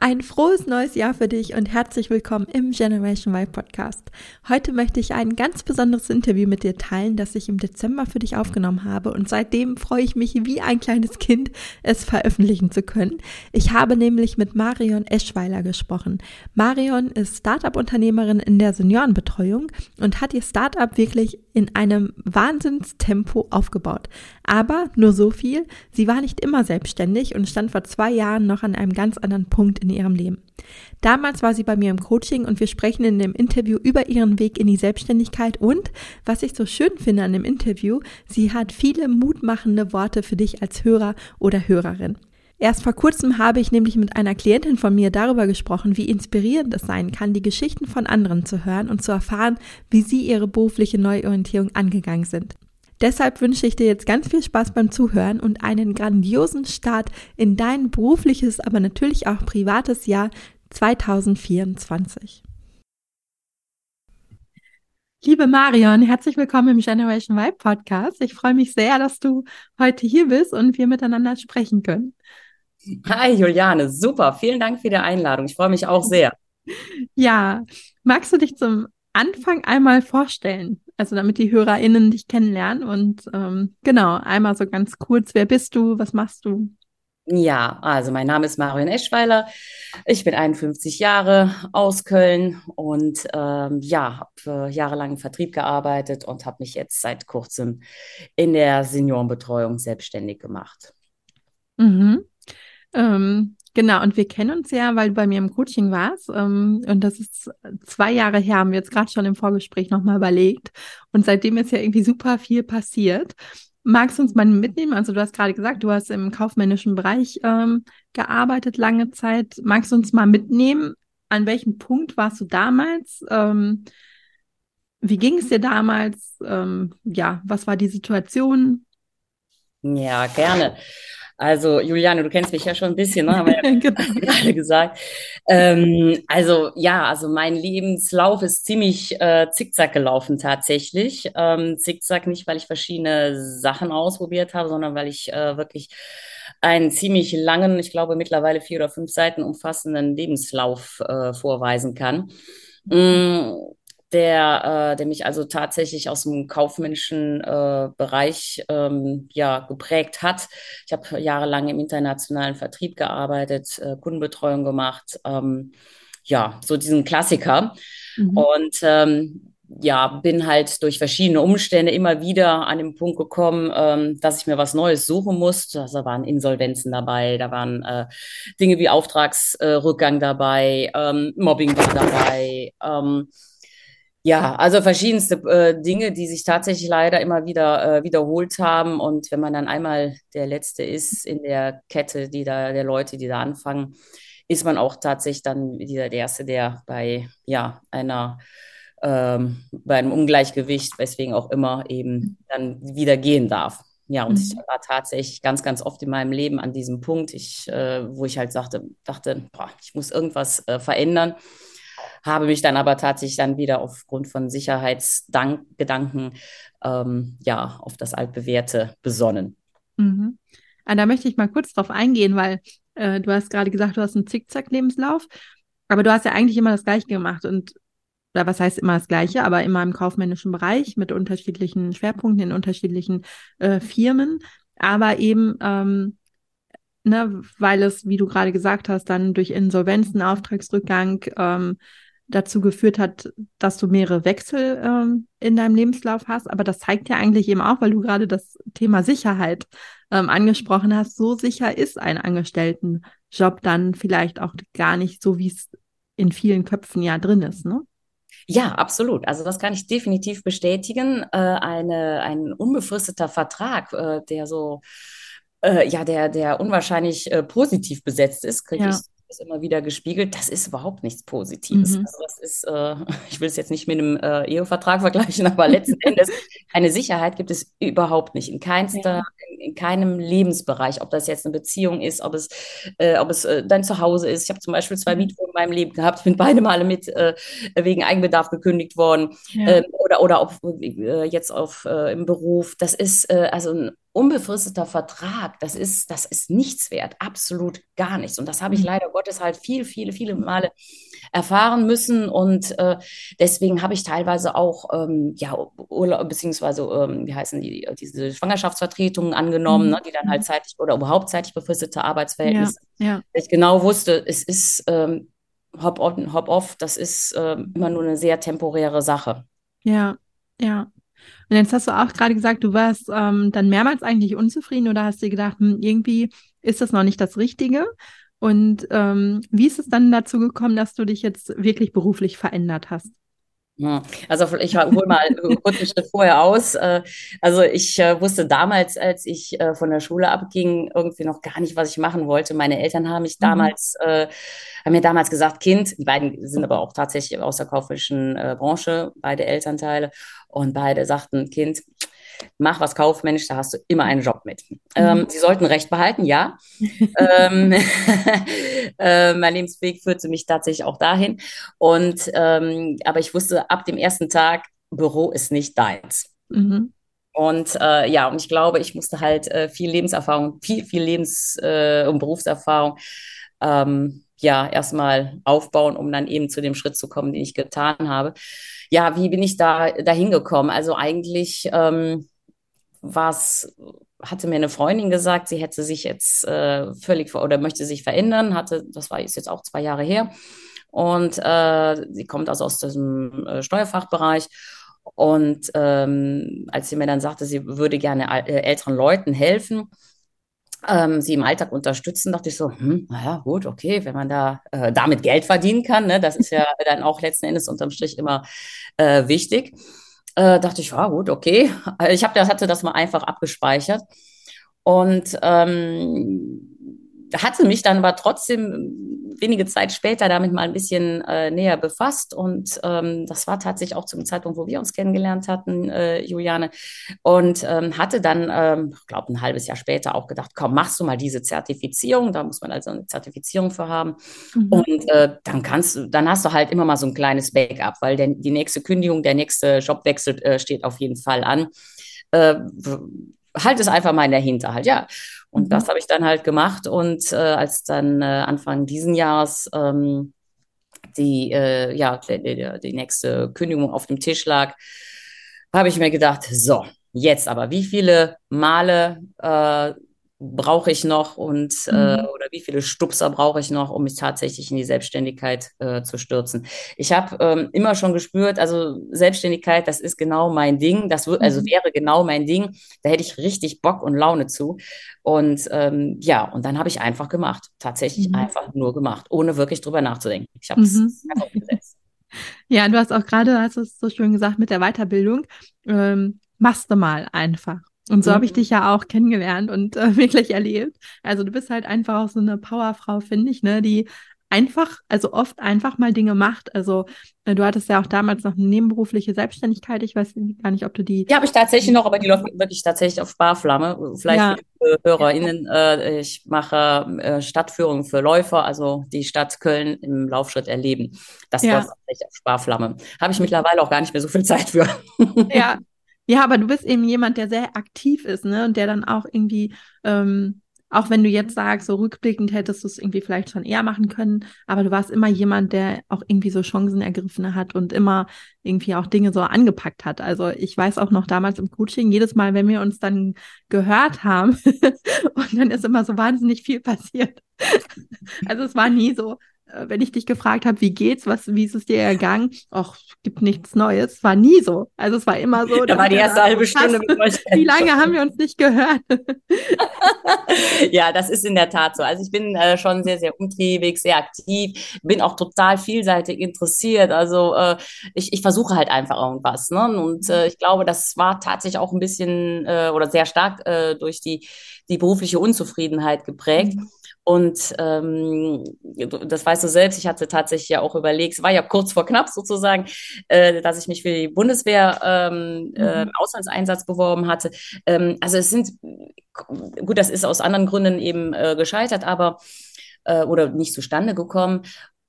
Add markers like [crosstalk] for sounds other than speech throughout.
Ein frohes neues Jahr für dich und herzlich willkommen im Generation Y Podcast. Heute möchte ich ein ganz besonderes Interview mit dir teilen, das ich im Dezember für dich aufgenommen habe und seitdem freue ich mich wie ein kleines Kind, es veröffentlichen zu können. Ich habe nämlich mit Marion Eschweiler gesprochen. Marion ist Startup-Unternehmerin in der Seniorenbetreuung und hat ihr Startup wirklich in einem Wahnsinnstempo aufgebaut. Aber nur so viel, sie war nicht immer selbstständig und stand vor zwei Jahren noch an einem ganz anderen Punkt in ihrem Leben. Damals war sie bei mir im Coaching und wir sprechen in dem Interview über ihren Weg in die Selbstständigkeit und, was ich so schön finde an dem Interview, sie hat viele mutmachende Worte für dich als Hörer oder Hörerin. Erst vor kurzem habe ich nämlich mit einer Klientin von mir darüber gesprochen, wie inspirierend es sein kann, die Geschichten von anderen zu hören und zu erfahren, wie sie ihre berufliche Neuorientierung angegangen sind. Deshalb wünsche ich dir jetzt ganz viel Spaß beim Zuhören und einen grandiosen Start in dein berufliches, aber natürlich auch privates Jahr 2024. Liebe Marion, herzlich willkommen im Generation Vibe Podcast. Ich freue mich sehr, dass du heute hier bist und wir miteinander sprechen können. Hi Juliane, super. Vielen Dank für die Einladung. Ich freue mich auch sehr. Ja, magst du dich zum Anfang einmal vorstellen? Also damit die HörerInnen dich kennenlernen und ähm, genau, einmal so ganz kurz, wer bist du, was machst du? Ja, also mein Name ist Marion Eschweiler. Ich bin 51 Jahre aus Köln und ähm, ja, habe äh, jahrelang im Vertrieb gearbeitet und habe mich jetzt seit kurzem in der Seniorenbetreuung selbstständig gemacht. Mhm. Ähm, Genau, und wir kennen uns ja, weil du bei mir im Coaching warst. Ähm, und das ist zwei Jahre her, haben wir jetzt gerade schon im Vorgespräch nochmal überlegt. Und seitdem ist ja irgendwie super viel passiert. Magst du uns mal mitnehmen? Also du hast gerade gesagt, du hast im kaufmännischen Bereich ähm, gearbeitet lange Zeit. Magst du uns mal mitnehmen? An welchem Punkt warst du damals? Ähm, wie ging es dir damals? Ähm, ja, was war die Situation? Ja, gerne. Also, Juliane, du kennst mich ja schon ein bisschen, ne? haben wir [laughs] ja genau. [laughs] gerade gesagt. Ähm, also, ja, also mein Lebenslauf ist ziemlich äh, zickzack gelaufen tatsächlich. Ähm, zickzack nicht, weil ich verschiedene Sachen ausprobiert habe, sondern weil ich äh, wirklich einen ziemlich langen, ich glaube mittlerweile vier oder fünf Seiten umfassenden Lebenslauf äh, vorweisen kann. Mm, der, äh, der mich also tatsächlich aus dem kaufmännischen äh, Bereich ähm, ja, geprägt hat. Ich habe jahrelang im internationalen Vertrieb gearbeitet, äh, Kundenbetreuung gemacht, ähm, ja, so diesen Klassiker. Mhm. Und ähm, ja, bin halt durch verschiedene Umstände immer wieder an den Punkt gekommen, ähm, dass ich mir was Neues suchen musste. Also, da waren Insolvenzen dabei, da waren äh, Dinge wie Auftragsrückgang äh, dabei, ähm, Mobbing war dabei. Ähm, ja, also verschiedenste äh, Dinge, die sich tatsächlich leider immer wieder äh, wiederholt haben. Und wenn man dann einmal der Letzte ist in der Kette, die da, der Leute, die da anfangen, ist man auch tatsächlich dann wieder der Erste, der bei ja, einer ähm, bei einem Ungleichgewicht, weswegen auch immer eben dann wieder gehen darf. Ja, und mhm. ich war tatsächlich ganz, ganz oft in meinem Leben an diesem Punkt, ich, äh, wo ich halt sagte, dachte, boah, ich muss irgendwas äh, verändern habe mich dann aber tatsächlich dann wieder aufgrund von Sicherheitsgedanken ähm, ja, auf das Altbewährte besonnen. Mhm. Ah, da möchte ich mal kurz drauf eingehen, weil äh, du hast gerade gesagt, du hast einen Zickzack-Lebenslauf, aber du hast ja eigentlich immer das Gleiche gemacht und oder was heißt immer das Gleiche, aber immer im kaufmännischen Bereich mit unterschiedlichen Schwerpunkten in unterschiedlichen äh, Firmen, aber eben ähm, ne, weil es, wie du gerade gesagt hast, dann durch Insolvenzen, Auftragsrückgang ähm, dazu geführt hat, dass du mehrere Wechsel ähm, in deinem Lebenslauf hast. Aber das zeigt ja eigentlich eben auch, weil du gerade das Thema Sicherheit ähm, angesprochen hast, so sicher ist ein Angestelltenjob dann vielleicht auch gar nicht so, wie es in vielen Köpfen ja drin ist, ne? Ja, absolut. Also das kann ich definitiv bestätigen. Äh, eine, ein unbefristeter Vertrag, äh, der so, äh, ja, der, der unwahrscheinlich äh, positiv besetzt ist, kriege ja. ich das immer wieder gespiegelt, das ist überhaupt nichts Positives. Mhm. Also das ist, äh, [laughs] ich will es jetzt nicht mit einem äh, Ehevertrag vergleichen, [laughs] aber letzten Endes eine Sicherheit gibt es überhaupt nicht in keinster, Ja. in, in keinem Lebensbereich, ob das jetzt eine Beziehung ist, ob es, äh, ob es äh, dein Zuhause ist. Ich habe zum Beispiel zwei Mhm. Mietwohnungen in meinem Leben gehabt, ich bin beide Male mit äh, wegen Eigenbedarf gekündigt worden Ja. ähm, oder oder ob äh, jetzt auf im Beruf. Das ist also ein unbefristeter Vertrag, das ist, das ist nichts wert, absolut gar nichts. Und das habe ich Mhm. leider Gottes halt viel, viele, viele Male erfahren müssen. Und äh, deswegen habe ich teilweise auch ähm, ja, Urlaub, beziehungsweise, ähm, wie heißen die, diese Schwangerschaftsvertretungen angenommen, Mhm. ne, die dann halt zeitlich oder überhaupt zeitlich befristete Ja, Arbeitsverhältnisse. ja, Ich genau wusste, es ist ähm, Hop-on, Hop-off, das ist ähm, immer nur eine sehr temporäre Sache. ja, ja. Und jetzt hast du auch gerade gesagt, du warst ähm, dann mehrmals eigentlich unzufrieden oder hast dir gedacht, hm, irgendwie ist das noch nicht das Richtige. Und ähm, wie ist es dann dazu gekommen, dass du dich jetzt wirklich beruflich verändert hast? Also ich hole mal kurz einen Schritt vorher aus. Äh, Also ich äh, wusste damals, als ich äh, von der Schule abging, irgendwie noch gar nicht, was ich machen wollte. Meine Eltern haben mich Mhm. damals, äh, haben mir damals gesagt, Kind, die beiden sind aber auch tatsächlich aus der kaufmännischen äh, Branche, beide Elternteile, und beide sagten, Kind, mach was kaufmännisch, da hast du immer einen Job mit. Ähm, Mhm. sie sollten Recht behalten, ja. [laughs] ähm, [laughs] äh, mein Lebensweg führte mich tatsächlich auch dahin. Und ähm, aber ich wusste ab dem ersten Tag, Büro ist nicht deins. Mhm. Und äh, ja, und ich glaube, ich musste halt äh, viel Lebenserfahrung, viel, viel Lebens- äh, und Berufserfahrung ähm, ja erstmal aufbauen, um dann eben zu dem Schritt zu kommen, den ich getan habe. Ja, wie bin ich da dahin gekommen? Also eigentlich ähm, was hatte mir eine Freundin gesagt, sie hätte sich jetzt äh, völlig oder möchte sich verändern, hatte, das war jetzt auch zwei Jahre her. Und äh, sie kommt also aus diesem äh, Steuerfachbereich. Und ähm, als sie mir dann sagte, sie würde gerne äh, älteren Leuten helfen, ähm, sie im Alltag unterstützen, dachte ich so, hm, naja, gut, okay, wenn man da äh, damit Geld verdienen kann, ne, das ist ja [laughs] dann auch letzten Endes unterm Strich immer äh, wichtig. Äh, dachte ich, ja, gut, okay. Ich hab, das, hatte das mal einfach abgespeichert und ähm, hatte mich dann aber trotzdem wenige Zeit später damit mal ein bisschen äh, näher befasst. Und ähm, das war tatsächlich auch zum Zeitpunkt, wo wir uns kennengelernt hatten, äh, Juliane. Und ähm, hatte dann, ähm, ich glaube, ein halbes Jahr später auch gedacht, komm, machst du mal diese Zertifizierung. Da muss man also eine Zertifizierung für haben. Mhm. Und äh, dann kannst du, dann hast du halt immer mal so ein kleines Backup, weil der, die nächste Kündigung, der nächste Jobwechsel äh, steht auf jeden Fall an. Äh, halt es einfach mal in der Hinterhalt, ja. Und Mhm. das habe ich dann halt gemacht. Und äh, als dann äh, Anfang diesen Jahres ähm, die, äh, ja, die, die, die nächste Kündigung auf dem Tisch lag, habe ich mir gedacht, so, jetzt aber, wie viele Male äh, brauche ich noch und äh, Mhm. oder wie viele Stupser brauche ich noch, um mich tatsächlich in die Selbstständigkeit äh, zu stürzen? Ich habe ähm, immer schon gespürt, also Selbstständigkeit, das ist genau mein Ding, das wür- also Mhm. wäre genau mein Ding, da hätte ich richtig Bock und Laune zu. Und ähm, ja, und dann habe ich einfach gemacht, tatsächlich Mhm. einfach nur gemacht, ohne wirklich drüber nachzudenken. Ich habe es Mhm. einfach umgesetzt. [laughs] Ja, du hast auch gerade, hast du es so schön gesagt, mit der Weiterbildung, ähm, machst du mal einfach. Und so habe ich Mhm. dich ja auch kennengelernt und äh, [laughs] wirklich erlebt. Also du bist halt einfach auch so eine Powerfrau, finde ich, ne, die einfach, also oft einfach mal Dinge macht. Also äh, du hattest ja auch damals noch eine nebenberufliche Selbstständigkeit. Ich weiß gar nicht, ob du die. Die habe ich tatsächlich noch, aber die läuft wirklich tatsächlich auf Sparflamme. Vielleicht Ja. für HörerInnen, äh, ich mache äh, Stadtführungen für Läufer, also die Stadt Köln im Laufschritt erleben. Das Ja. läuft tatsächlich auf Sparflamme. Habe ich mittlerweile auch gar nicht mehr so viel Zeit für. Ja. [laughs] Ja, aber du bist eben jemand, der sehr aktiv ist, ne? Und der dann auch irgendwie, ähm, auch wenn du jetzt sagst, so rückblickend hättest du es irgendwie vielleicht schon eher machen können, aber du warst immer jemand, der auch irgendwie so Chancen ergriffen hat und immer irgendwie auch Dinge so angepackt hat. Also ich weiß auch noch damals im Coaching, jedes Mal, wenn wir uns dann gehört haben, [laughs] und dann ist immer so wahnsinnig viel passiert. [laughs] Also es war nie so, wenn ich dich gefragt habe, wie geht's, was, wie ist es dir ergangen? Ach, gibt nichts Neues. War nie so. Also es war immer so. [laughs] Da war die erste halbe Stunde. Wie lange haben wir uns nicht gehört? [laughs] Ja, das ist in der Tat so. Also ich bin äh, schon sehr, sehr umtriebig, sehr aktiv, bin auch total vielseitig interessiert. Also äh, ich, ich versuche halt einfach irgendwas. Ne? Und äh, ich glaube, das war tatsächlich auch ein bisschen äh, oder sehr stark äh, durch die, die berufliche Unzufriedenheit geprägt. Und ähm, das weißt du selbst, ich hatte tatsächlich ja auch überlegt, es war ja kurz vor knapp sozusagen, äh, dass ich mich für die Bundeswehr ähm, mhm. äh, Auslandseinsatz beworben hatte. Ähm, also es sind, gut, das ist aus anderen Gründen eben äh, gescheitert, aber äh, oder nicht zustande gekommen.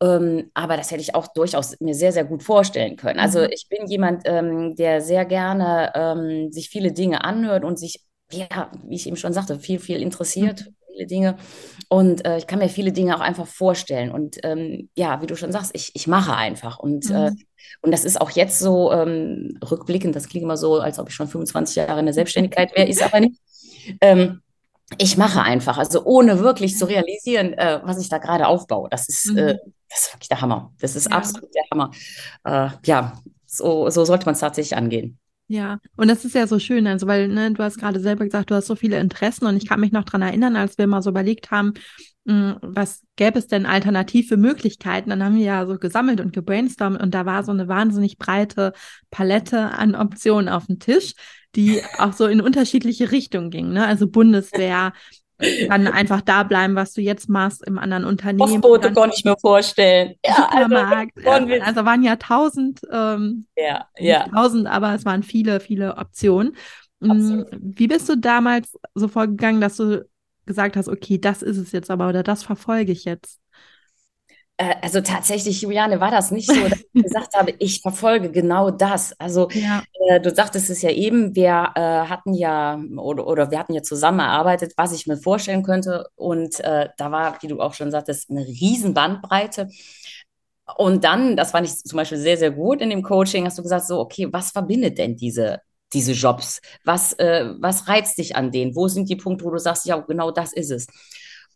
Ähm, aber das hätte ich auch durchaus mir sehr, sehr gut vorstellen können. Also mhm. ich bin jemand, ähm, der sehr gerne ähm, sich viele Dinge anhört und sich, ja, wie ich eben schon sagte, viel, viel interessiert, mhm. Viele Dinge. Und äh, ich kann mir viele Dinge auch einfach vorstellen. Und ähm, ja, wie du schon sagst, ich, ich mache einfach. Und, äh, mhm. äh, und das ist auch jetzt so ähm, rückblickend, das klingt immer so, als ob ich schon 25 Jahre in der Selbstständigkeit wäre, ist aber nicht. Ähm, ich mache einfach, also ohne wirklich zu realisieren, äh, was ich da gerade aufbaue. Das ist, äh, mhm. äh, das ist wirklich der Hammer. Das ist ja. absolut der Hammer. Äh, ja, so, so sollte man es tatsächlich angehen. Ja, und das ist ja so schön, also weil ne, du hast gerade selber gesagt, du hast so viele Interessen und ich kann mich noch dran erinnern, als wir mal so überlegt haben, mh, hm, was gäbe es denn alternative Möglichkeiten, dann haben wir ja so gesammelt und gebrainstormt und da war so eine wahnsinnig breite Palette an Optionen auf dem Tisch die auch so in unterschiedliche Richtungen gingen. Ne? Also Bundeswehr, kann einfach da bleiben, was du jetzt machst im anderen Unternehmen. Postbote konnte ich mir vorstellen. Ja, also Supermarkt. [laughs] Also, also waren ja tausend, ähm, ja, ja. tausend, aber es waren viele, viele Optionen. Mm, Absolut. Wie bist du damals so vorgegangen, dass du gesagt hast, okay, das ist es jetzt aber oder das verfolge ich jetzt? Äh, also tatsächlich, Juliane, war das nicht so, dass ich gesagt habe, ich verfolge genau das. Also [laughs] ja. äh, du sagtest es ja eben, wir äh, hatten ja oder, oder wir hatten ja zusammengearbeitet, was ich mir vorstellen könnte. Und äh, da war, wie du auch schon sagtest, eine riesen Bandbreite. Und dann, das fand ich zum Beispiel sehr, sehr gut in dem Coaching, hast du gesagt, so, okay, was verbindet denn diese, diese Jobs? Was, äh, was reizt dich an denen? Wo sind die Punkte, wo du sagst, ja, genau das ist es?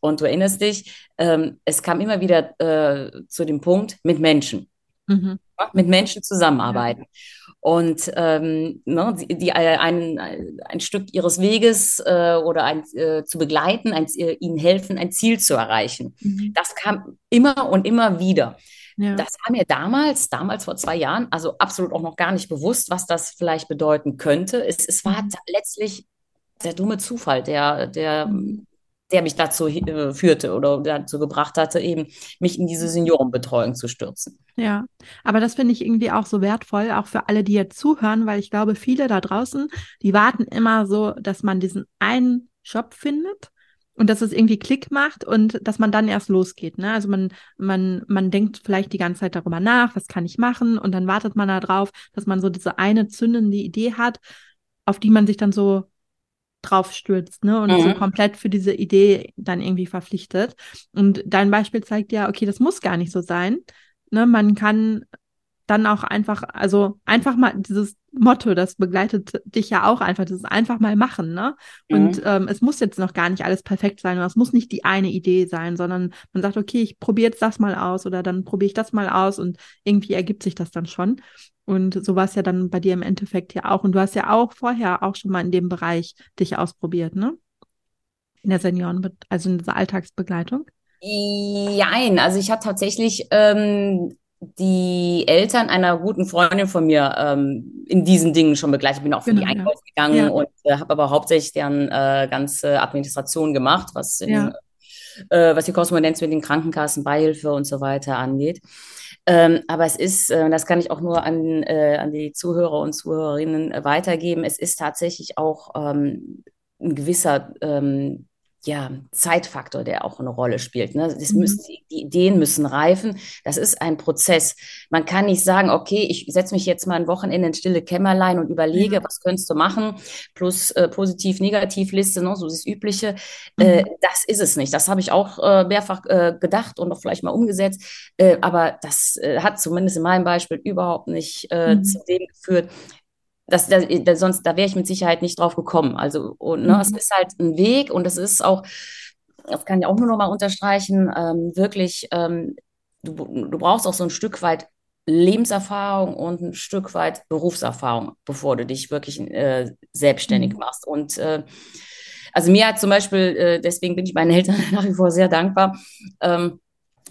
Und du erinnerst dich, ähm, es kam immer wieder äh, zu dem Punkt mit Menschen. Mhm. mit Menschen zusammenarbeiten. Ja. Und ähm, ne, die, die äh, ein, ein Stück ihres Weges äh, oder ein, äh, zu begleiten, ein, äh, ihnen helfen, ein Ziel zu erreichen. Mhm. Das kam immer und immer wieder. Ja. Das war mir damals, damals vor zwei Jahren, also absolut auch noch gar nicht bewusst, was das vielleicht bedeuten könnte. Es, es war mhm. letztlich der dumme Zufall, der, der mhm der mich dazu äh, führte oder dazu gebracht hatte, eben mich in diese Seniorenbetreuung zu stürzen. Ja, aber das finde ich irgendwie auch so wertvoll, auch für alle, die jetzt zuhören, weil ich glaube, viele da draußen, die warten immer so, dass man diesen einen Job findet und dass es irgendwie Klick macht und dass man dann erst losgeht. Ne? Also man, man, man denkt vielleicht die ganze Zeit darüber nach, was kann ich machen und dann wartet man darauf, dass man so diese eine zündende Idee hat, auf die man sich dann so drauf stürzt, ne? Und mhm. so komplett für diese Idee dann irgendwie verpflichtet. Und dein Beispiel zeigt ja, okay, das muss gar nicht so sein. Ne? Man kann dann auch einfach, also einfach mal dieses Motto, das begleitet dich ja auch einfach, das ist einfach mal machen, ne? Und mhm. ähm, es muss jetzt noch gar nicht alles perfekt sein, oder es muss nicht die eine Idee sein, sondern man sagt, okay, ich probiere jetzt das mal aus oder dann probiere ich das mal aus und irgendwie ergibt sich das dann schon. Und so war es ja dann bei dir im Endeffekt ja auch. Und du hast ja auch vorher auch schon mal in dem Bereich dich ausprobiert, ne? In der Senioren, also in dieser Alltagsbegleitung. Nein, also ich habe tatsächlich ähm, die Eltern einer guten Freundin von mir ähm, in diesen Dingen schon begleitet. Ich bin auch für genau, die Einkauf gegangen ja. und äh, habe aber hauptsächlich deren äh, ganze Administration gemacht, was, in, ja. äh, was die Korrespondenz mit den Krankenkassen, Beihilfe und so weiter angeht. Ähm, aber es ist, äh, das kann ich auch nur an, äh, an die Zuhörer und Zuhörerinnen weitergeben, es ist tatsächlich auch ähm, ein gewisser ähm, ja, Zeitfaktor, der auch eine Rolle spielt. Ne? Das mhm. müssen, die Ideen müssen reifen. Das ist ein Prozess. Man kann nicht sagen, okay, ich setze mich jetzt mal ein Wochenende in stille Kämmerlein und überlege, mhm. was könntest du machen, plus äh, Positiv-Negativ-Liste, ne? so das Übliche. Äh, mhm. Äh, das ist es nicht. Das habe ich auch äh, mehrfach äh, gedacht und auch vielleicht mal umgesetzt. Äh, aber das hat zumindest in meinem Beispiel überhaupt nicht mhm. zu dem geführt, das, das, das, sonst, da wäre ich mit Sicherheit nicht drauf gekommen. Also, und, ne, mhm. es ist halt ein Weg und es ist auch, das kann ich auch nur noch mal unterstreichen, ähm, wirklich, ähm, du, du brauchst auch so ein Stück weit Lebenserfahrung und ein Stück weit Berufserfahrung, bevor du dich wirklich äh, selbstständig mhm. machst. Und äh, also mir hat zum Beispiel, äh, deswegen bin ich meinen Eltern [laughs] nach wie vor sehr dankbar, ähm,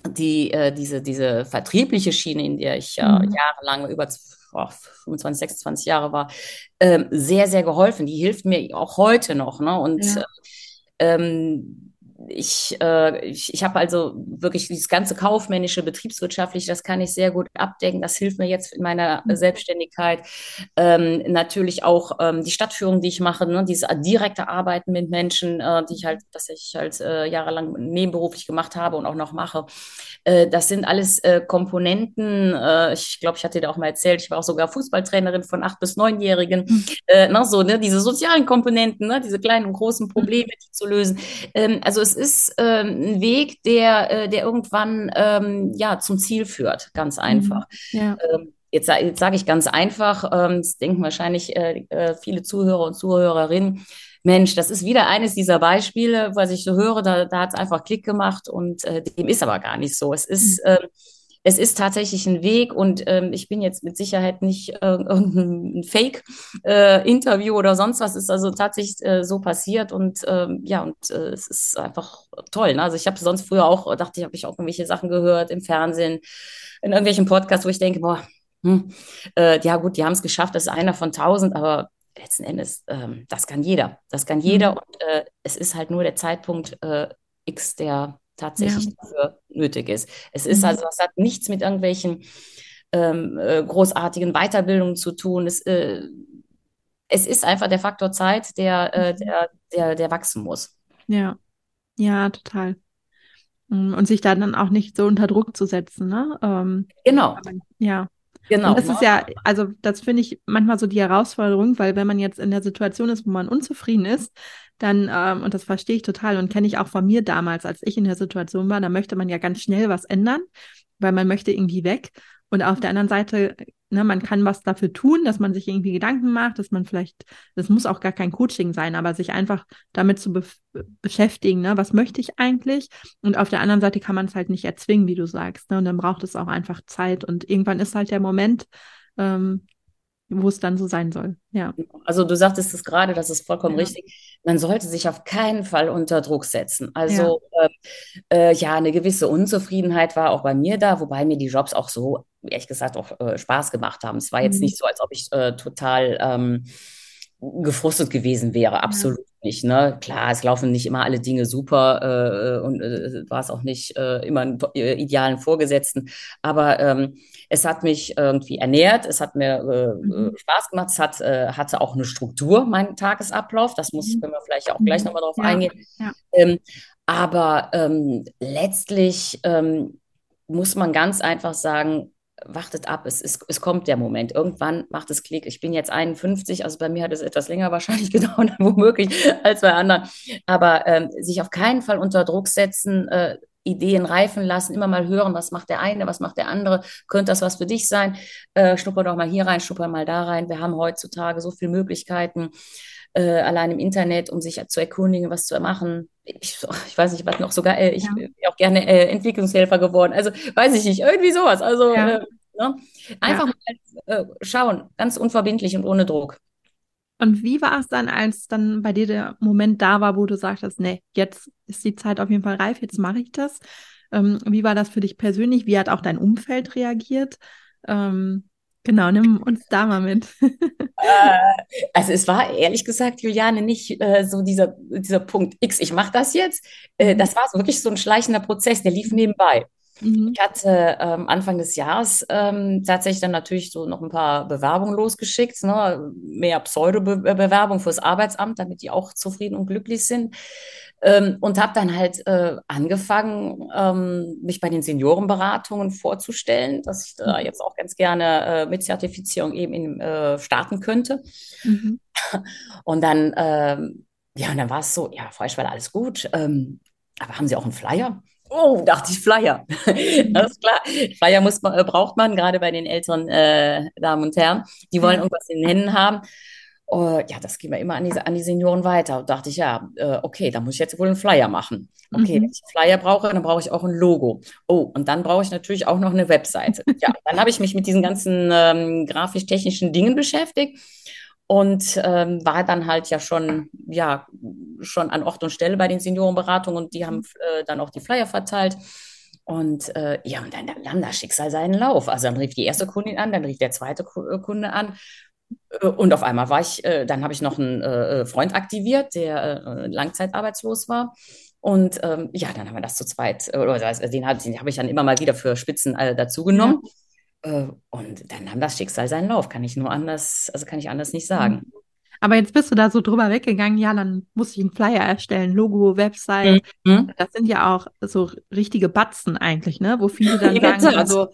die, äh, diese, diese vertriebliche Schiene, in der ich ja mhm. jahrelang über oh, 25, 26 Jahre war, ähm, sehr, sehr geholfen. Die hilft mir auch heute noch. Ne? Und ja. ähm, ich, äh, ich, ich habe also wirklich dieses ganze kaufmännische, betriebswirtschaftliche, das kann ich sehr gut abdecken. Das hilft mir jetzt in meiner mhm. Selbstständigkeit. Ähm, natürlich auch ähm, die Stadtführung, die ich mache, ne, dieses direkte Arbeiten mit Menschen, äh, die ich halt, das ich halt äh, jahrelang nebenberuflich gemacht habe und auch noch mache. Äh, das sind alles äh, Komponenten. Äh, ich glaube, ich hatte dir auch mal erzählt, ich war auch sogar Fußballtrainerin von acht bis neunjährigen. Mhm. ne, so, ne, diese sozialen Komponenten, ne, diese kleinen und großen mhm. Probleme, die zu lösen. Ähm, also es ist ähm, ein Weg, der, äh, der irgendwann ähm, ja, zum Ziel führt, ganz mhm. einfach. Ja. Ähm, jetzt, jetzt sage ich ganz einfach, ähm, das denken wahrscheinlich äh, äh, viele Zuhörer und Zuhörerinnen, Mensch, das ist wieder eines dieser Beispiele, was ich so höre, da, da hat es einfach Klick gemacht und äh, dem ist aber gar nicht so. Es ist, mhm. Äh, es ist tatsächlich ein Weg und ähm, ich bin jetzt mit Sicherheit nicht äh, irgendein Fake-Interview äh, oder sonst was. Ist also tatsächlich äh, so passiert und ähm, ja, und äh, es ist einfach toll. Ne? Also ich habe sonst früher auch, dachte ich, habe ich auch irgendwelche Sachen gehört im Fernsehen, in irgendwelchen Podcasts, wo ich denke, boah, hm, äh, ja gut, die haben es geschafft, das ist einer von tausend, aber letzten Endes, ähm, das kann jeder. Das kann jeder mhm. und äh, es ist halt nur der Zeitpunkt äh, X, der tatsächlich ja. dafür nötig ist. Es ist mhm. also, es hat nichts mit irgendwelchen ähm, äh, großartigen Weiterbildungen zu tun. Es, äh, es ist einfach der Faktor Zeit, der, äh, mhm. der, der, der wachsen muss. Ja, ja, total. Mm, und sich da dann auch nicht so unter Druck zu setzen, ne? Ähm, genau. ja. Genau. Und das ist ja, also das finde ich manchmal so die Herausforderung, weil wenn man jetzt in der Situation ist, wo man unzufrieden ist, dann, ähm, und das verstehe ich total und kenne ich auch von mir damals, als ich in der Situation war, da möchte man ja ganz schnell was ändern, weil man möchte irgendwie weg. Und auf der anderen Seite, ne, man kann was dafür tun, dass man sich irgendwie Gedanken macht, dass man vielleicht, das muss auch gar kein Coaching sein, aber sich einfach damit zu be beschäftigen, ne, was möchte ich eigentlich? Und auf der anderen Seite kann man es halt nicht erzwingen, wie du sagst, ne, und dann braucht es auch einfach Zeit und irgendwann ist halt der Moment, ähm, wo es dann so sein soll. Ja. Also du sagtest es gerade, das ist vollkommen ja. richtig. Man sollte sich auf keinen Fall unter Druck setzen. Also ja. Äh, äh, ja, eine gewisse Unzufriedenheit war auch bei mir da, wobei mir die Jobs auch so, ehrlich gesagt, auch äh, Spaß gemacht haben. Es war jetzt mhm. nicht so, als ob ich äh, total ähm, gefrustet gewesen wäre. Absolut. Nicht. Ne? Klar, es laufen nicht immer alle Dinge super äh, und äh, war es auch nicht äh, immer einen äh, idealen Vorgesetzten. Aber ähm, es hat mich irgendwie ernährt, es hat mir äh, mhm. Spaß gemacht, es hat, äh, hatte auch eine Struktur, mein Tagesablauf. Das muss, mhm. können wir vielleicht auch gleich mhm. nochmal drauf ja. eingehen. Ja. Ähm, aber ähm, letztlich ähm, muss man ganz einfach sagen, wartet ab, es, es, es kommt der Moment. Irgendwann macht es Klick. Ich bin jetzt 51, also bei mir hat es etwas länger [laughs] wahrscheinlich gedauert, womöglich als bei anderen. Aber ähm, sich auf keinen Fall unter Druck setzen, äh, Ideen reifen lassen, immer mal hören, was macht der eine, was macht der andere, könnte das was für dich sein? Äh, schnupper doch mal hier rein, schnupper mal da rein. Wir haben heutzutage so viele Möglichkeiten, äh, allein im Internet, um sich zu erkundigen, was zu machen. Ich, ich weiß nicht, was noch sogar, äh, ich ja. bin auch gerne äh, Entwicklungshelfer geworden. Also weiß ich nicht, irgendwie sowas. Also ja. Äh, ne? einfach ja. mal äh, schauen, ganz unverbindlich und ohne Druck. Und wie war es dann, als dann bei dir der Moment da war, wo du sagtest, nee, jetzt ist die Zeit auf jeden Fall reif, jetzt mache ich das? Ähm, wie war das für dich persönlich? Wie hat auch dein Umfeld reagiert? Ähm, Genau, nimm uns da mal mit. [laughs] Äh, also es war ehrlich gesagt, Juliane, nicht äh, so dieser, dieser Punkt X, ich mache das jetzt. Äh, mhm. das war so wirklich so ein schleichender Prozess, der lief nebenbei. Mhm. Ich hatte ähm, Anfang des Jahres ähm, tatsächlich dann natürlich so noch ein paar Bewerbungen losgeschickt, ne? mehr Pseudo-Bewerbung fürs Arbeitsamt, damit die auch zufrieden und glücklich sind. Ähm, und habe dann halt äh, angefangen, ähm, mich bei den Seniorenberatungen vorzustellen, dass ich da mhm. jetzt auch ganz gerne äh, mit Zertifizierung eben in, äh, starten könnte. Mhm. Und dann, ähm, ja, und dann war es so, ja, Frau Eschweiler, alles gut, ähm, aber haben Sie auch einen Flyer? Oh, dachte ich, Flyer. [laughs] Alles klar. Flyer muss man, äh, braucht man, gerade bei den älteren äh, Damen und Herren. Die wollen irgendwas in den Händen haben. Uh, ja, das gehen wir immer an die, an die Senioren weiter. Und dachte ich, ja, äh, okay, da muss ich jetzt wohl einen Flyer machen. Okay, mhm. wenn ich einen Flyer brauche, dann brauche ich auch ein Logo. Oh, und dann brauche ich natürlich auch noch eine Webseite. ja, dann habe ich mich mit diesen ganzen ähm, grafisch-technischen Dingen beschäftigt und ähm, war dann halt ja schon, ja, schon an Ort und Stelle bei den Seniorenberatungen und die haben äh, dann auch die Flyer verteilt. Und äh, ja, und dann nahm das Schicksal seinen Lauf. Also dann rief die erste Kundin an, dann rief der zweite Kunde an äh, und auf einmal war ich, äh, dann habe ich noch einen äh, Freund aktiviert, der langzeitarbeitslos war. Und ähm, ja, dann haben wir das zu zweit, äh, oder also den habe hab ich dann immer mal wieder für Spitzen äh, dazugenommen. Ja. Äh, und dann nahm das Schicksal seinen Lauf, kann ich nur anders, also kann ich anders nicht sagen. Mhm. Aber jetzt bist du da so drüber weggegangen, ja, dann muss ich einen Flyer erstellen, Logo, Website. Mhm. Das sind ja auch so richtige Batzen eigentlich, ne? Wo viele [laughs] dann sagen, also,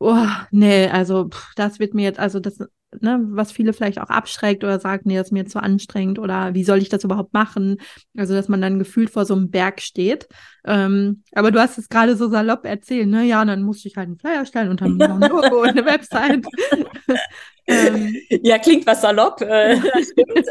oh, nee, also pff, das wird mir jetzt, also das, ne, was viele vielleicht auch abschreckt oder sagt, nee, das ist mir zu anstrengend oder wie soll ich das überhaupt machen? Also, dass man dann gefühlt vor so einem Berg steht. Ähm, aber du hast es gerade so salopp erzählt, ne? Ja, dann musste ich halt einen Flyer stellen und dann noch ein Logo und eine Website. ähm, [laughs] ja, klingt was salopp. Äh, [laughs] stimmt,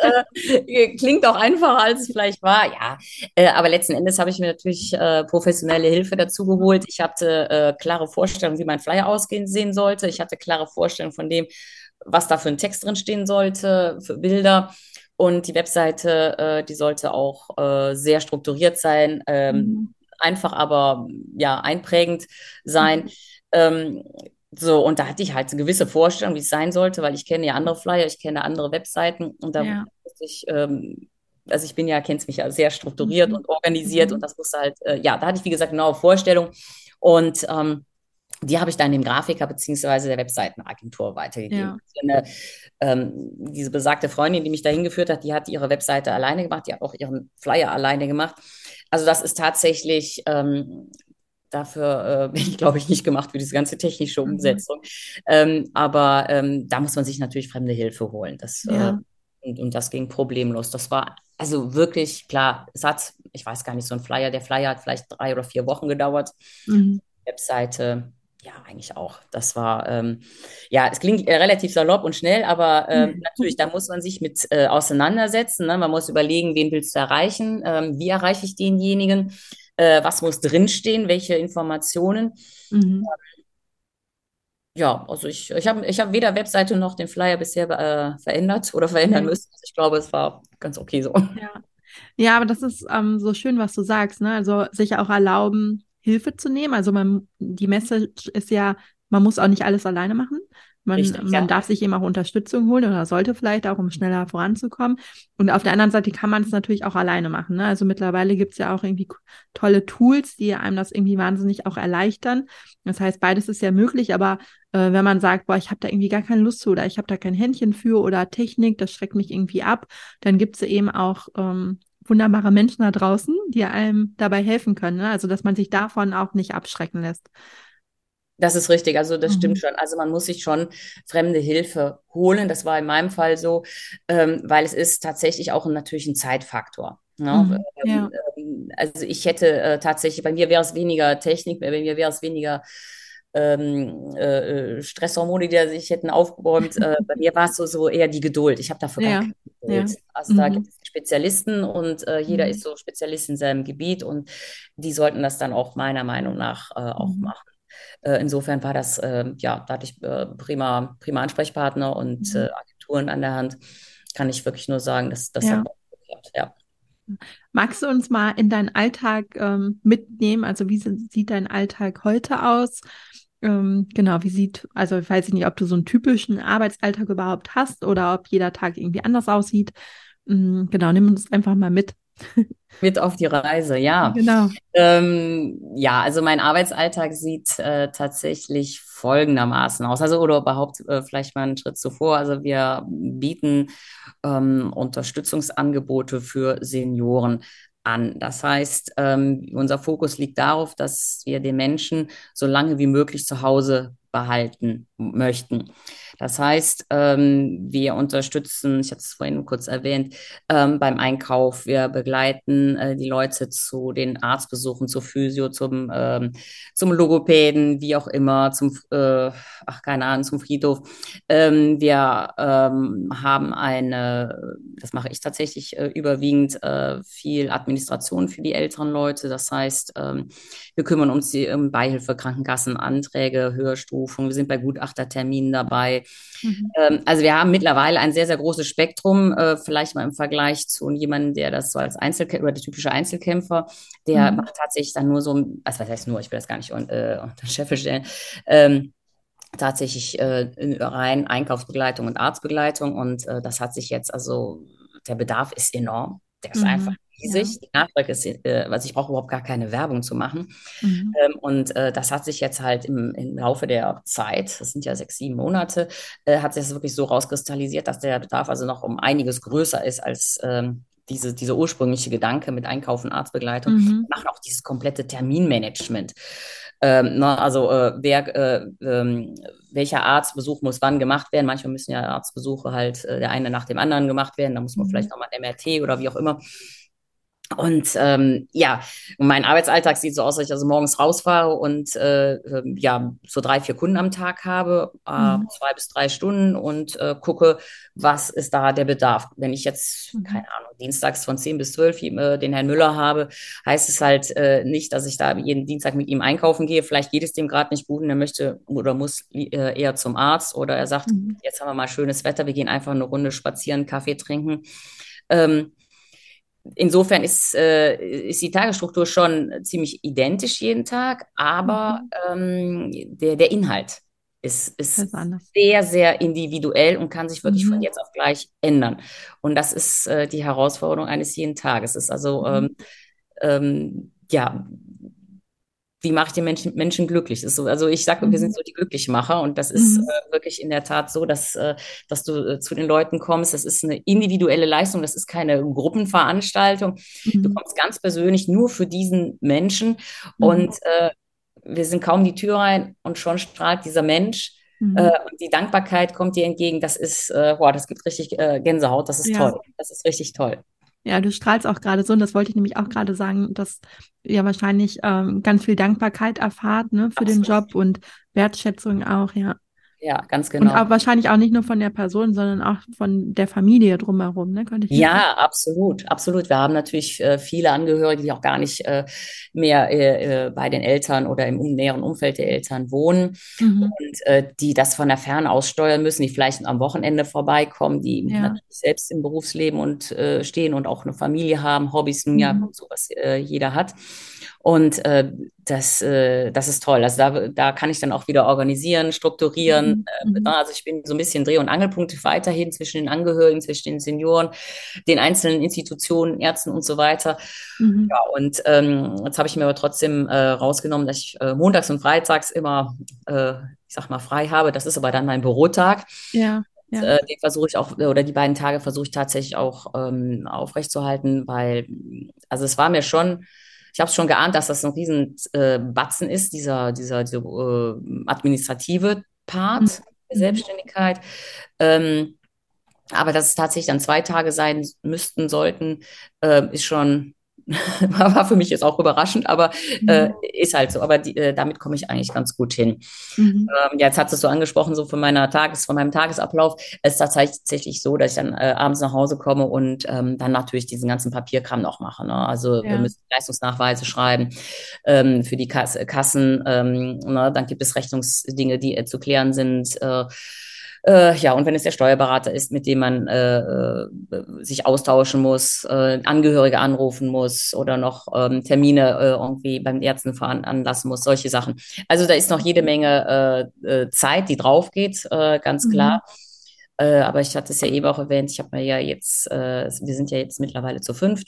äh, klingt auch einfacher, als es vielleicht war. Ja, äh, aber letzten Endes habe ich mir natürlich professionelle Hilfe dazu geholt. Ich hatte klare Vorstellungen, wie mein Flyer ausgehen sehen sollte. Ich hatte klare Vorstellungen von dem, was da für ein Text drin stehen sollte, für Bilder. Und die Webseite, äh, die sollte auch sehr strukturiert sein, ähm, mhm. einfach aber ja einprägend sein. Mhm. Ähm, so, und da hatte ich halt eine gewisse Vorstellung, wie es sein sollte, weil ich kenne ja andere Flyer, ich kenne andere Webseiten und da ja. musste ich, ähm, also ich bin ja, kennst mich ja sehr strukturiert mhm. und organisiert mhm. und das musste halt, äh, ja, da hatte ich, wie gesagt, genaue Vorstellung und ähm, die habe ich dann dem Grafiker beziehungsweise der Webseitenagentur weitergegeben. Ja. Eine, ähm, diese besagte Freundin, die mich dahin geführt hat, die hat ihre Webseite alleine gemacht, die hat auch ihren Flyer alleine gemacht. Also das ist tatsächlich ähm, Dafür äh, [laughs] bin ich, glaube ich, nicht gemacht für diese ganze technische mhm. Umsetzung. Mhm. Ähm, aber ähm, da muss man sich natürlich fremde Hilfe holen. Das, äh, ja. äh, und, und das ging problemlos. Das war also wirklich klar. Es hat, ich weiß gar nicht, so ein Flyer, der Flyer hat vielleicht drei oder vier Wochen gedauert. Mhm. Webseite, ja, eigentlich auch. Das war, ähm, ja, es klingt äh, relativ salopp und schnell, aber äh, mhm. natürlich, da muss man sich mit äh, auseinandersetzen. Ne? Man muss überlegen, wen willst du erreichen? Ähm, wie erreiche ich denjenigen? äh, was muss drinstehen, welche Informationen. Mhm. Ja, also ich, ich habe ich hab weder Webseite noch den Flyer bisher äh, verändert oder verändern mhm. müssen. Also ich glaube, es war ganz okay so. Ja, ja aber das ist ähm, so schön, was du sagst. Ne? Also sich auch erlauben, Hilfe zu nehmen. Also man, die Message ist ja, man muss auch nicht alles alleine machen. Man, Richtig, man ja. darf sich eben auch Unterstützung holen oder sollte vielleicht auch, um schneller voranzukommen. Und auf der anderen Seite kann man es natürlich auch alleine machen. Ne? Also mittlerweile gibt es ja auch irgendwie tolle Tools, die einem das irgendwie wahnsinnig auch erleichtern. Das heißt, beides ist ja möglich, aber äh, wenn man sagt, boah, ich habe da irgendwie gar keine Lust zu oder ich habe da kein Händchen für oder Technik, das schreckt mich irgendwie ab, dann gibt es eben auch ähm, wunderbare Menschen da draußen, die einem dabei helfen können. Ne? Also dass man sich davon auch nicht abschrecken lässt. Das ist richtig, also das mhm. stimmt schon. Also man muss sich schon fremde Hilfe holen. Das war in meinem Fall so, ähm, weil es ist tatsächlich auch natürlich ein Zeitfaktor. Ne? Mhm. Ähm, ja. Ähm, also ich hätte äh, tatsächlich, bei mir wäre es weniger Technik, bei mir wäre es weniger ähm, äh, Stresshormone, die sich hätten aufgeräumt. äh, bei mir war es so, so eher die Geduld. Ich habe dafür ja. gar keine Geduld. Ja. Also mhm. da gibt es Spezialisten und äh, jeder mhm. ist so Spezialist in seinem Gebiet und die sollten das dann auch meiner Meinung nach äh, auch mhm. machen. Äh, insofern war das, äh, ja, da hatte ich äh, prima, prima Ansprechpartner und mhm. Agenturen an der Hand. Kann ich wirklich nur sagen, dass das ja. hat ja. Magst du uns mal in deinen Alltag ähm, mitnehmen? Also wie sieht dein Alltag heute aus? Ähm, genau, wie sieht, also ich weiß nicht, ob du so einen typischen Arbeitsalltag überhaupt hast oder ob jeder Tag irgendwie anders aussieht. Ähm, genau, nimm uns einfach mal mit. [laughs] Mit auf die Reise, ja. Genau. Ähm, ja, also mein Arbeitsalltag sieht äh, tatsächlich folgendermaßen aus. Also, oder überhaupt äh, vielleicht mal einen Schritt zuvor. Also, wir bieten ähm, Unterstützungsangebote für Senioren an. Das heißt, ähm, unser Fokus liegt darauf, dass wir den Menschen so lange wie möglich zu Hause behalten möchten. Das heißt, ähm, wir unterstützen, ich hatte es vorhin kurz erwähnt, ähm, beim Einkauf. Wir begleiten äh, die Leute zu den Arztbesuchen, zur Physio, zum, ähm, zum Logopäden, wie auch immer, zum, äh, ach keine Ahnung, zum Friedhof. Ähm, wir ähm, haben eine, das mache ich tatsächlich äh, überwiegend, äh, viel Administration für die älteren Leute. Das heißt, ähm, wir kümmern uns um Beihilfe, Krankenkassen, Anträge, Höherstufung. Wir sind bei Gutachterterminen dabei. Mhm. Ähm, also wir haben mittlerweile ein sehr, sehr großes Spektrum, äh, vielleicht mal im Vergleich zu jemandem, der das so als Einzelkämpfer oder der typische Einzelkämpfer, der mhm. macht tatsächlich dann nur so, also was heißt nur, ich will das gar nicht unter, äh, unter Scheffel stellen, ähm, tatsächlich äh, rein Einkaufsbegleitung und Arztbegleitung und äh, das hat sich jetzt, also der Bedarf ist enorm. Der ist mhm. einfach riesig. Ja. Die Nachfrage ist, äh, also ich brauche überhaupt gar keine Werbung zu machen. Mhm. Ähm, und äh, das hat sich jetzt halt im, im Laufe der Zeit, das sind ja sechs, sieben Monate, äh, hat sich das wirklich so rauskristallisiert, dass der Bedarf also noch um einiges größer ist als ähm, diese, dieser ursprüngliche Gedanke mit Einkaufen, Arztbegleitung. Mhm. Wir machen auch dieses komplette Terminmanagement. Ähm, na, ne, also äh, wer, äh, ähm, welcher Arztbesuch muss wann gemacht werden. Manchmal müssen ja Arztbesuche halt äh, der eine nach dem anderen gemacht werden. Da muss man mhm. vielleicht nochmal ein MRT oder wie auch immer. Und ähm, ja, mein Arbeitsalltag sieht so aus, dass ich also morgens rausfahre und äh, ähm, ja, so drei, vier Kunden am Tag habe, äh, mhm. zwei bis drei Stunden und äh, gucke, was ist da der Bedarf. Wenn ich jetzt, mhm. keine Ahnung, dienstags von zehn bis zwölf äh, den Herrn Müller habe, heißt es halt äh, nicht, dass ich da jeden Dienstag mit ihm einkaufen gehe. Vielleicht geht es dem gerade nicht gut und er möchte oder muss äh, eher zum Arzt oder er sagt, mhm. jetzt haben wir mal schönes Wetter, wir gehen einfach eine Runde spazieren, Kaffee trinken. Ähm, insofern ist, äh, ist die Tagesstruktur schon ziemlich identisch jeden Tag, aber mhm. ähm, der, der Inhalt ist, ist sehr, sehr individuell und kann sich wirklich mhm. von jetzt auf gleich ändern. Und das ist äh, die Herausforderung eines jeden Tages. Es ist also, mhm. ähm, ähm, ja, wie mache ich den Menschen, Menschen glücklich? So, also ich sage, mhm. wir sind mhm. so die Glücklichmacher und das ist mhm. äh, wirklich in der Tat so, dass, äh, dass du äh, zu den Leuten kommst. Das ist eine individuelle Leistung, das ist keine Gruppenveranstaltung. Mhm. Du kommst ganz persönlich nur für diesen Menschen mhm. und äh, wir sind kaum die Tür rein und schon strahlt dieser Mensch. Mhm. Äh, und die Dankbarkeit kommt dir entgegen. Das ist, äh, boah, das gibt richtig Gänsehaut. Das ist ja. toll. Das ist richtig toll. Ja, du strahlst auch gerade so, und das wollte ich nämlich auch gerade sagen, dass ihr wahrscheinlich ähm, ganz viel Dankbarkeit erfahrt ne, für Absolut. den Job und Wertschätzung auch, ja. Ja, ganz genau. Und auch wahrscheinlich auch nicht nur von der Person, sondern auch von der Familie drumherum, ne? Könnte ich ja, sagen. absolut, absolut. Wir haben natürlich äh, viele Angehörige, die auch gar nicht äh, mehr äh, äh bei den Eltern oder im näheren Umfeld der Eltern wohnen mhm. und äh, die das von der Ferne aus steuern müssen, die vielleicht am Wochenende vorbeikommen, die ja. natürlich selbst im Berufsleben und äh, stehen und auch eine Familie haben, Hobbys nun mhm. ja, sowas jeder hat. Und äh, das, äh, das ist toll. Also da, da kann ich dann auch wieder organisieren, strukturieren. Mhm. Äh, mhm. also ich bin so ein bisschen Dreh- und Angelpunkt weiterhin zwischen den Angehörigen, zwischen den Senioren, den einzelnen Institutionen, Ärzten und so weiter. Mhm. Ja, und ähm, jetzt habe ich mir aber trotzdem äh, rausgenommen, dass ich äh, montags und freitags immer, äh, ich sag mal, frei habe. Das ist aber dann mein Bürotag. Ja. Ja. Äh, den versuche ich auch, oder die beiden Tage versuche ich tatsächlich auch ähm, aufrechtzuerhalten, weil, also es war mir schon, ich habe schon geahnt, dass das ein riesen äh, Batzen ist, dieser, dieser, dieser äh, administrative Part mhm. der Selbstständigkeit. Ähm, aber dass es tatsächlich dann zwei Tage sein müssten, sollten, äh, ist schon [laughs] war für mich jetzt auch überraschend, aber äh, mhm. äh, ist halt so. Aber die, äh, damit komme ich eigentlich ganz gut hin. Mhm. Ähm, jetzt hast du es so angesprochen, so von meiner Tages, von meinem Tagesablauf. Es ist tatsächlich so, dass ich dann äh, abends nach Hause komme und ähm, dann natürlich diesen ganzen Papierkram noch mache. Ne? Also ja. wir müssen Leistungsnachweise schreiben ähm, für die Kas Kassen. Ähm, ne? Dann gibt es Rechnungsdinge, die äh, zu klären sind. Äh, ja, und wenn es der Steuerberater ist, mit dem man äh, äh, sich austauschen muss, äh, Angehörige anrufen muss oder noch ähm, Termine äh, irgendwie beim Ärzten veranlassen muss, solche Sachen. Also da ist noch jede Menge äh, äh, Zeit, die drauf geht, äh, ganz mhm. klar. Äh, aber ich hatte es ja eben auch erwähnt, ich habe mir ja jetzt, äh, wir sind ja jetzt mittlerweile zu fünft.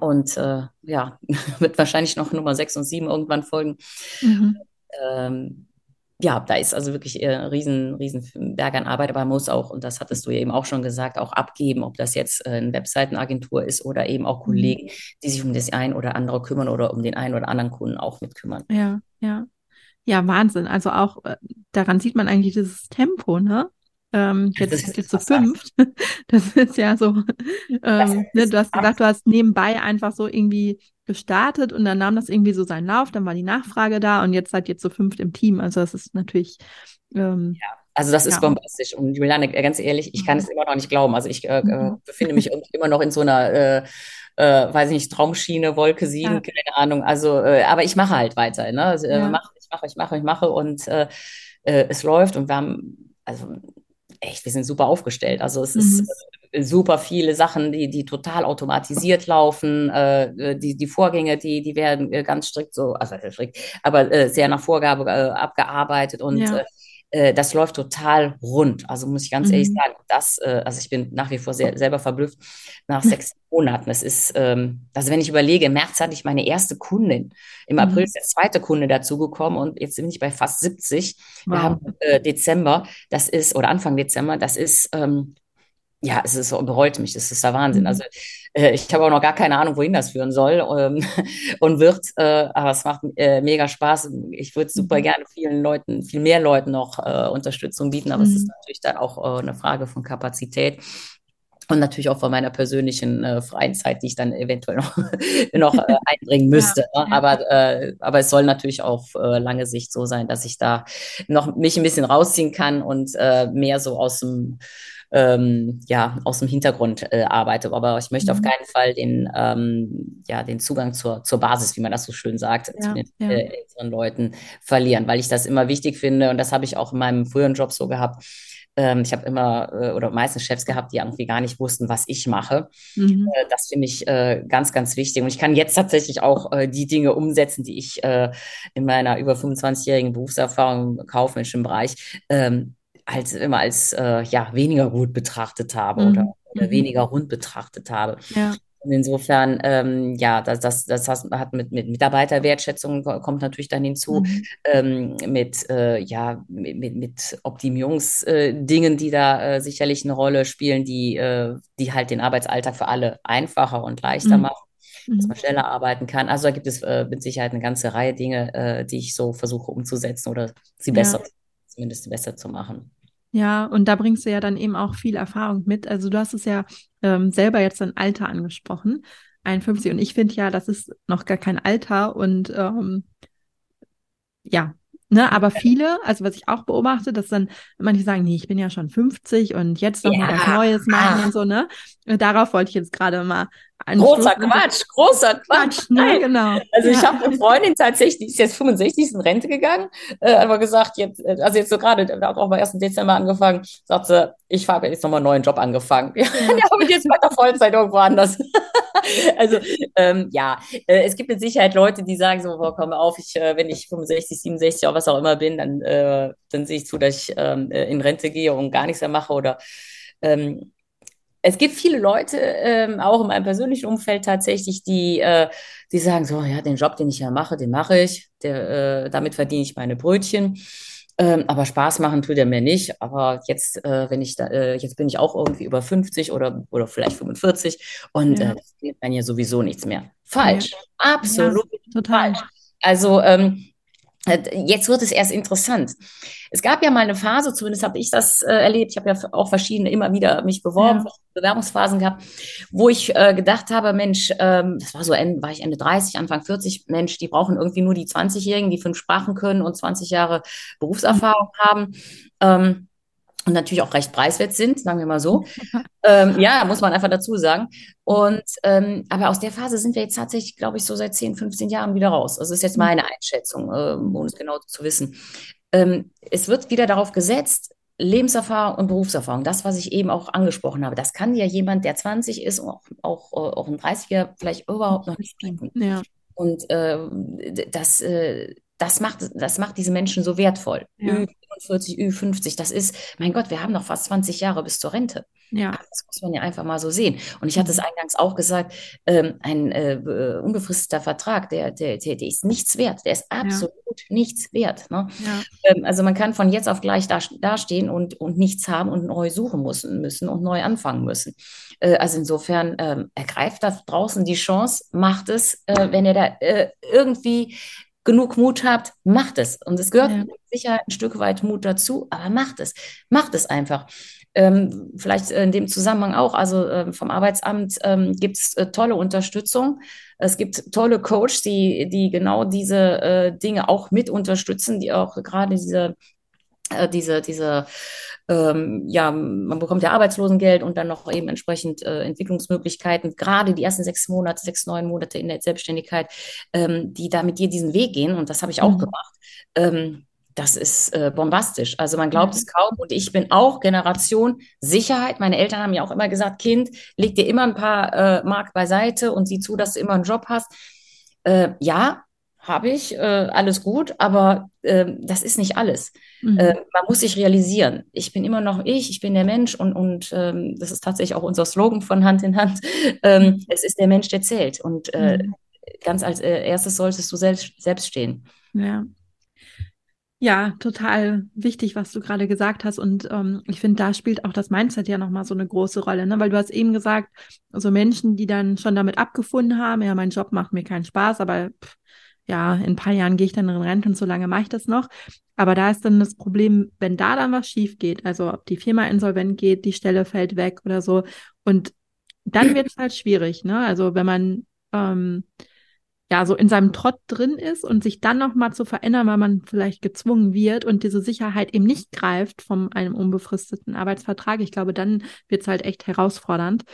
Und äh, ja, [laughs] wird wahrscheinlich noch Nummer sechs und sieben irgendwann folgen. Mhm. Ähm, ja, da ist also wirklich ein äh, riesen, riesen Berg an Arbeit, aber man muss auch, und das hattest du ja eben auch schon gesagt, auch abgeben, ob das jetzt äh, eine Webseitenagentur ist oder eben auch mhm. Kollegen, die sich um das ein oder andere kümmern oder um den einen oder anderen Kunden auch mit kümmern. Ja, ja. Ja, Wahnsinn. Also auch äh, daran sieht man eigentlich dieses Tempo, ne? Ähm, jetzt jetzt zu fünft. [laughs] Das ist ja so, ähm, ne, du hast gesagt, du hast nebenbei einfach so irgendwie gestartet und dann nahm das irgendwie so seinen Lauf, dann war die Nachfrage da und jetzt seid ihr zu fünft im Team. Also das ist natürlich ähm, ja. Also das ist ja. bombastisch. Und Juliane, ganz ehrlich, ich kann es immer noch nicht glauben. Also ich äh, äh mhm. befinde mich immer noch in so einer, äh, äh, weiß ich nicht, Traumschiene, Wolke 7, ja. keine Ahnung. Also, äh, aber ich mache halt weiter. Ne? Also, äh, ja. mach, ich mache, ich mache, ich mache und äh, äh, es läuft und wir haben, also echt, wir sind super aufgestellt. Also es mhm. ist super viele Sachen, die, die total automatisiert laufen. Äh, die, die Vorgänge, die, die werden äh, ganz strikt so, also strikt, aber äh, sehr nach Vorgabe äh, abgearbeitet und ja. äh, das läuft total rund. Also muss ich ganz mhm. ehrlich sagen, das, äh, also ich bin nach wie vor sehr, selber verblüfft nach sechs [laughs] Monaten. Es ist, ähm, also wenn ich überlege, im März hatte ich meine erste Kundin, im April mhm. ist der zweite Kunde dazugekommen und jetzt bin ich bei fast 70. Wow. Wir haben äh, Dezember, das ist, oder Anfang Dezember, das ist ähm, ja, es ist bereut mich, das ist der Wahnsinn. Mhm. Also äh, ich habe auch noch gar keine Ahnung, wohin das führen soll ähm, [laughs] und wird, äh, aber es macht äh, mega Spaß. Ich würde super mhm. gerne vielen Leuten, viel mehr Leuten noch äh, Unterstützung bieten, aber mhm. es ist mhm. natürlich dann auch äh, eine Frage von Kapazität. Und natürlich auch von meiner persönlichen äh, freien Zeit, die ich dann eventuell noch, [laughs] noch äh, [laughs] einbringen müsste. Ja, ne? Aber, äh, aber es soll natürlich auf äh, lange Sicht so sein, dass ich da noch mich ein bisschen rausziehen kann und äh, mehr so aus dem ähm, ja, aus dem Hintergrund äh, arbeite. Aber ich möchte mhm. auf keinen Fall den, ähm, ja, den Zugang zur, zur Basis, wie man das so schön sagt, ja, zu den ja. äh, älteren Leuten verlieren, weil ich das immer wichtig finde und das habe ich auch in meinem früheren Job so gehabt. Ähm, ich habe immer äh, oder meistens Chefs gehabt, die irgendwie gar nicht wussten, was ich mache. Mhm. Äh, das finde ich ganz, ganz wichtig. Und ich kann jetzt tatsächlich auch die Dinge umsetzen, die ich in meiner über 25-jährigen Berufserfahrung im kaufmännischen Bereich halt immer als äh, ja, weniger gut betrachtet habe mhm. oder, oder mhm. weniger rund betrachtet habe. Ja. Und insofern, ähm, ja, das, das, das hat mit, mit Mitarbeiterwertschätzung kommt natürlich dann hinzu, mhm. ähm, mit, äh, ja, mit, mit Optimierungsdingen, äh, die da äh, sicherlich eine Rolle spielen, die, äh, die halt den Arbeitsalltag für alle einfacher und leichter mhm. machen dass man mhm. schneller arbeiten kann. Also da gibt es äh, mit Sicherheit eine ganze Reihe Dinge, äh, die ich so versuche umzusetzen oder sie besser, ja. zumindest besser zu machen. Ja, und da bringst du ja dann eben auch viel Erfahrung mit. Also du hast es ja ähm, selber jetzt dein Alter angesprochen, 51. Und ich finde ja, das ist noch gar kein Alter. Und ähm, ja, Ne, aber viele, also was ich auch beobachte, dass dann manche sagen, nee, ich bin ja schon 50 und jetzt noch ja. mal was Neues machen und so, ne? Und darauf wollte ich jetzt gerade mal Großer Quatsch, großer Quatsch. Ne, genau. Also ich ja. habe eine Freundin tatsächlich, die ist jetzt 65, ist in Rente gegangen, äh, aber gesagt, jetzt, äh, also jetzt so gerade, hat auch am 1. Dezember angefangen, sagt sie, ich habe jetzt nochmal einen neuen Job angefangen. [laughs] Ja, ja aber jetzt weiter Vollzeit irgendwo anders. [laughs] also ähm, ja, äh, es gibt mit Sicherheit Leute, die sagen so, boah, komm auf, ich, äh, wenn ich 65, 67 oder was auch immer bin, dann, äh, dann sehe ich zu, dass ich ähm, äh, in Rente gehe und gar nichts mehr mache oder ähm, es gibt viele Leute, ähm, auch in meinem persönlichen Umfeld tatsächlich, die, äh, die sagen so, ja, den Job, den ich ja mache, den mache ich, der, äh, damit verdiene ich meine Brötchen. Ähm, aber Spaß machen tut er mir nicht. Aber jetzt, äh, wenn ich da, äh, jetzt bin ich auch irgendwie über 50 oder, oder vielleicht 45 und ja. äh, das geht dann ja sowieso nichts mehr. Falsch. Ja. Absolut ja, total. falsch. Also ähm, äh, Jetzt wird es erst interessant. Es gab ja mal eine Phase, zumindest habe ich das äh, erlebt. Ich habe ja auch verschiedene immer wieder mich beworben, ja. Bewerbungsphasen gehabt, wo ich äh, gedacht habe, Mensch, ähm, das war so, war ich Ende 30, Anfang 40, Mensch, die brauchen irgendwie nur die 20-Jährigen, die fünf Sprachen können und 20 Jahre Berufserfahrung haben. Ähm, und natürlich auch recht preiswert sind, sagen wir mal so. [laughs] ähm, ja, muss man einfach dazu sagen. Und ähm, aber aus der Phase sind wir jetzt tatsächlich, glaube ich, so seit 10, 15 Jahren wieder raus. Also das ist jetzt mhm. meine Einschätzung, äh, um es genau zu wissen. Ähm, es wird wieder darauf gesetzt, Lebenserfahrung und Berufserfahrung, das, was ich eben auch angesprochen habe, das kann ja jemand, der 20 ist und auch, auch, äh, auch ein 30er vielleicht überhaupt noch nicht bieten. Ja. Und äh, das, äh, das macht, das macht diese Menschen so wertvoll. Ja. Ü45, Ü50, das ist, mein Gott, wir haben noch fast 20 Jahre bis zur Rente. Ja. Das muss man ja einfach mal so sehen. Und ich hatte es mhm. eingangs auch gesagt, ähm, ein äh, unbefristeter Vertrag, der, der, der, der, ist nichts wert. Der ist absolut ja. nichts wert. Ne? Ja. Ähm, also man kann von jetzt auf gleich da, dastehen und, und nichts haben und neu suchen müssen, müssen und neu anfangen müssen. Äh, also insofern ähm, ergreift da draußen die Chance, macht es, äh, wenn ihr da äh, irgendwie genug Mut habt, macht es. Und es gehört ja. sicher ein Stück weit Mut dazu, aber macht es. Macht es einfach. Ähm, vielleicht in dem Zusammenhang auch, also äh, vom Arbeitsamt ähm, gibt es äh, tolle Unterstützung. Es gibt tolle Coaches, die, die genau diese äh, Dinge auch mit unterstützen, die auch gerade diese, äh, diese, diese ähm, ja, man bekommt ja Arbeitslosengeld und dann noch eben entsprechend äh, Entwicklungsmöglichkeiten, gerade die ersten sechs Monate, sechs, neun Monate in der Selbstständigkeit, ähm, die da mit dir diesen Weg gehen. Und das habe ich auch mhm. gemacht. Ähm, das ist äh, bombastisch. Also man glaubt es kaum. Und ich bin auch Generation Sicherheit. Meine Eltern haben ja auch immer gesagt, Kind, leg dir immer ein paar äh, Mark beiseite und sieh zu, dass du immer einen Job hast. Äh, ja, habe ich, äh, alles gut, aber äh, das ist nicht alles. Mhm. Äh, man muss sich realisieren, ich bin immer noch ich, ich bin der Mensch und, und ähm, das ist tatsächlich auch unser Slogan von Hand in Hand. [laughs] Ähm, mhm. es ist der Mensch, der zählt. Und äh, mhm. ganz als äh, erstes solltest du selbst, selbst stehen. Ja. Ja, total wichtig, was du gerade gesagt hast. Und ähm, ich finde, da spielt auch das Mindset ja nochmal so eine große Rolle, ne? Weil du hast eben gesagt, so Menschen, die dann schon damit abgefunden haben, ja, mein Job macht mir keinen Spaß, aber pff, ja, in ein paar Jahren gehe ich dann in Rente und so lange mache ich das noch. Aber da ist dann das Problem, wenn da dann was schief geht, also ob die Firma insolvent geht, die Stelle fällt weg oder so. Und dann wird es halt schwierig, ne? Also wenn man ähm, ja so in seinem Trott drin ist und sich dann nochmal zu verändern, weil man vielleicht gezwungen wird und diese Sicherheit eben nicht greift von einem unbefristeten Arbeitsvertrag, ich glaube, dann wird es halt echt herausfordernd.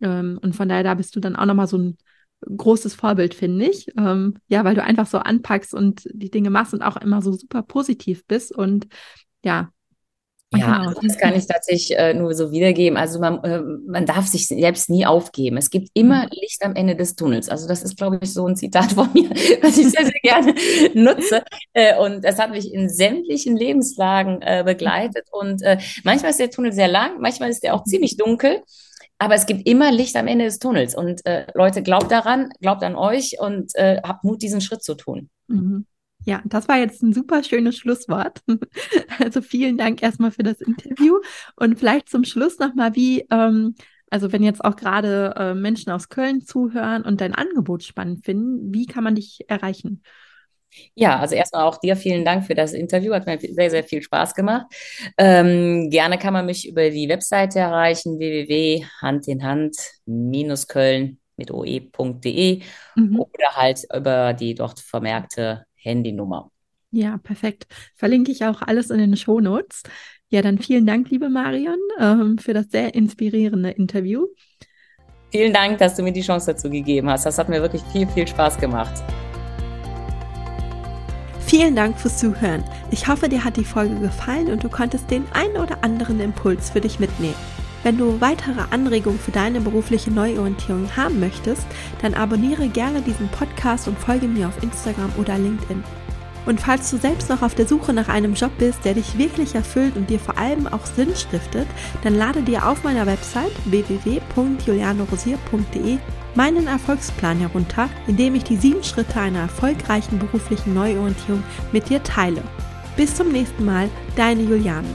Ähm, und von daher, da bist du dann auch nochmal so ein großes Vorbild, finde ich. Ähm, ja, weil du einfach so anpackst und die Dinge machst und auch immer so super positiv bist und ja. Ja, genau. also das kann ich tatsächlich äh, nur so wiedergeben. Also man, äh, man darf sich selbst nie aufgeben. Es gibt immer mhm. Licht am Ende des Tunnels. Also das ist, glaube ich, so ein Zitat von mir, [laughs] was ich sehr, sehr gerne nutze. Äh, und das hat mich in sämtlichen Lebenslagen äh, begleitet. Und äh, manchmal ist der Tunnel sehr lang, manchmal ist der auch ziemlich dunkel. Aber es gibt immer Licht am Ende des Tunnels. Und äh, Leute, glaubt daran, glaubt an euch und äh, habt Mut, diesen Schritt zu tun. Mhm. Ja, das war jetzt ein super schönes Schlusswort. [laughs] Also vielen Dank erstmal für das Interview. Und vielleicht zum Schluss nochmal, wie, ähm, also wenn jetzt auch gerade äh, Menschen aus Köln zuhören und dein Angebot spannend finden, wie kann man dich erreichen? Ja, also erstmal auch dir vielen Dank für das Interview. Hat mir sehr, sehr viel Spaß gemacht. Ähm, gerne kann man mich über die Webseite erreichen, www.handinhand-köln mit oe.de mhm. oder halt über die dort vermerkte Handynummer. Ja, perfekt. Verlinke ich auch alles in den Shownotes. Ja, dann vielen Dank, liebe Marion, ähm, für das sehr inspirierende Interview. Vielen Dank, dass du mir die Chance dazu gegeben hast. Das hat mir wirklich viel, viel Spaß gemacht. Vielen Dank fürs Zuhören. Ich hoffe, dir hat die Folge gefallen und du konntest den einen oder anderen Impuls für dich mitnehmen. Wenn du weitere Anregungen für deine berufliche Neuorientierung haben möchtest, dann abonniere gerne diesen Podcast und folge mir auf Instagram oder LinkedIn. Und falls du selbst noch auf der Suche nach einem Job bist, der dich wirklich erfüllt und dir vor allem auch Sinn stiftet, dann lade dir auf meiner Website www.julianorosier.de meinen Erfolgsplan herunter, in dem ich die sieben Schritte einer erfolgreichen beruflichen Neuorientierung mit dir teile. Bis zum nächsten Mal, deine Juliane.